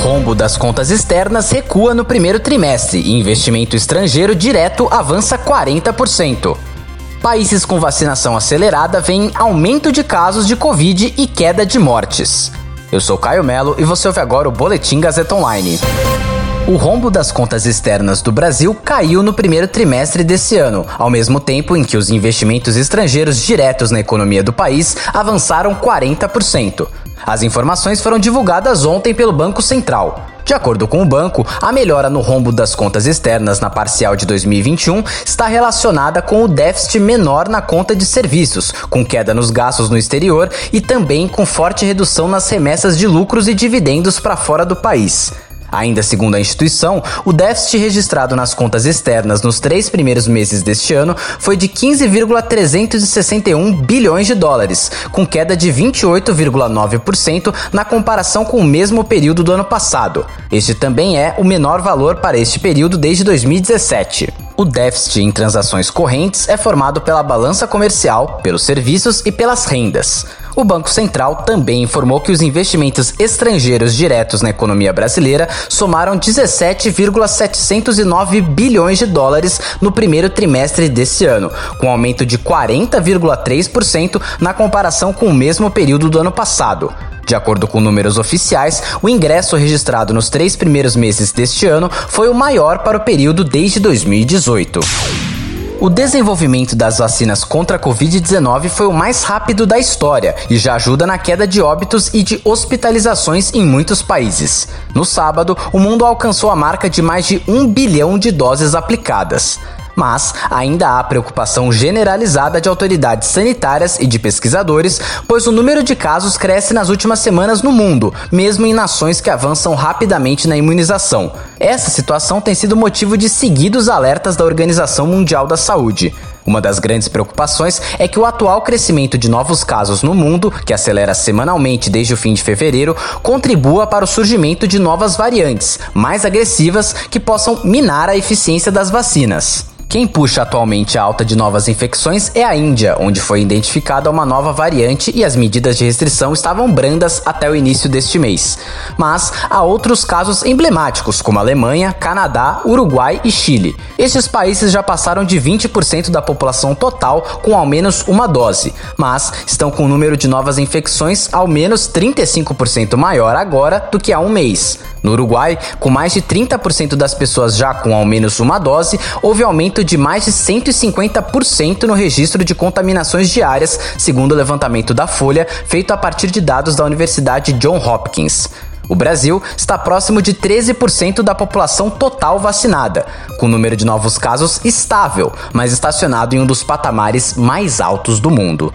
Rombo das contas externas recua no primeiro trimestre e investimento estrangeiro direto avança 40%. Países com vacinação acelerada veem aumento de casos de Covid e queda de mortes. Eu sou Caio Melo e você ouve agora o Boletim Gazeta Online. O rombo das contas externas do Brasil caiu no primeiro trimestre desse ano, ao mesmo tempo em que os investimentos estrangeiros diretos na economia do país avançaram 40%. As informações foram divulgadas ontem pelo Banco Central. De acordo com o banco, a melhora no rombo das contas externas na parcial de 2021 está relacionada com o déficit menor na conta de serviços, com queda nos gastos no exterior e também com forte redução nas remessas de lucros e dividendos para fora do país. Ainda segundo a instituição, o déficit registrado nas contas externas nos três primeiros meses deste ano foi de 15,361 bilhões de dólares, com queda de 28,9% na comparação com o mesmo período do ano passado. Este também é o menor valor para este período desde 2017. O déficit em transações correntes é formado pela balança comercial, pelos serviços e pelas rendas. O Banco Central também informou que os investimentos estrangeiros diretos na economia brasileira somaram 17,709 bilhões de dólares no primeiro trimestre desse ano, com aumento de 40,3% na comparação com o mesmo período do ano passado. De acordo com números oficiais, o ingresso registrado nos três primeiros meses deste ano foi o maior para o período desde 2018. O desenvolvimento das vacinas contra a Covid-19 foi o mais rápido da história e já ajuda na queda de óbitos e de hospitalizações em muitos países. No sábado, o mundo alcançou a marca de mais de um bilhão de doses aplicadas mas ainda há preocupação generalizada de autoridades sanitárias e de pesquisadores, pois o número de casos cresce nas últimas semanas no mundo, mesmo em nações que avançam rapidamente na imunização. Essa situação tem sido motivo de seguidos alertas da Organização Mundial da Saúde. Uma das grandes preocupações é que o atual crescimento de novos casos no mundo, que acelera semanalmente desde o fim de fevereiro, contribua para o surgimento de novas variantes, mais agressivas, que possam minar a eficiência das vacinas. Quem puxa atualmente a alta de novas infecções é a Índia, onde foi identificada uma nova variante e as medidas de restrição estavam brandas até o início deste mês. Mas há outros casos emblemáticos, como Alemanha, Canadá, Uruguai e Chile. Estes países já passaram de 20% da população total com ao menos uma dose, mas estão com o número de novas infecções ao menos 35% maior agora do que há um mês. No Uruguai, com mais de 30% das pessoas já com ao menos uma dose, houve aumento de mais de 150% no registro de contaminações diárias, segundo o levantamento da Folha, feito a partir de dados da Universidade John Hopkins. O Brasil está próximo de 13% da população total vacinada, com o número de novos casos estável, mas estacionado em um dos patamares mais altos do mundo.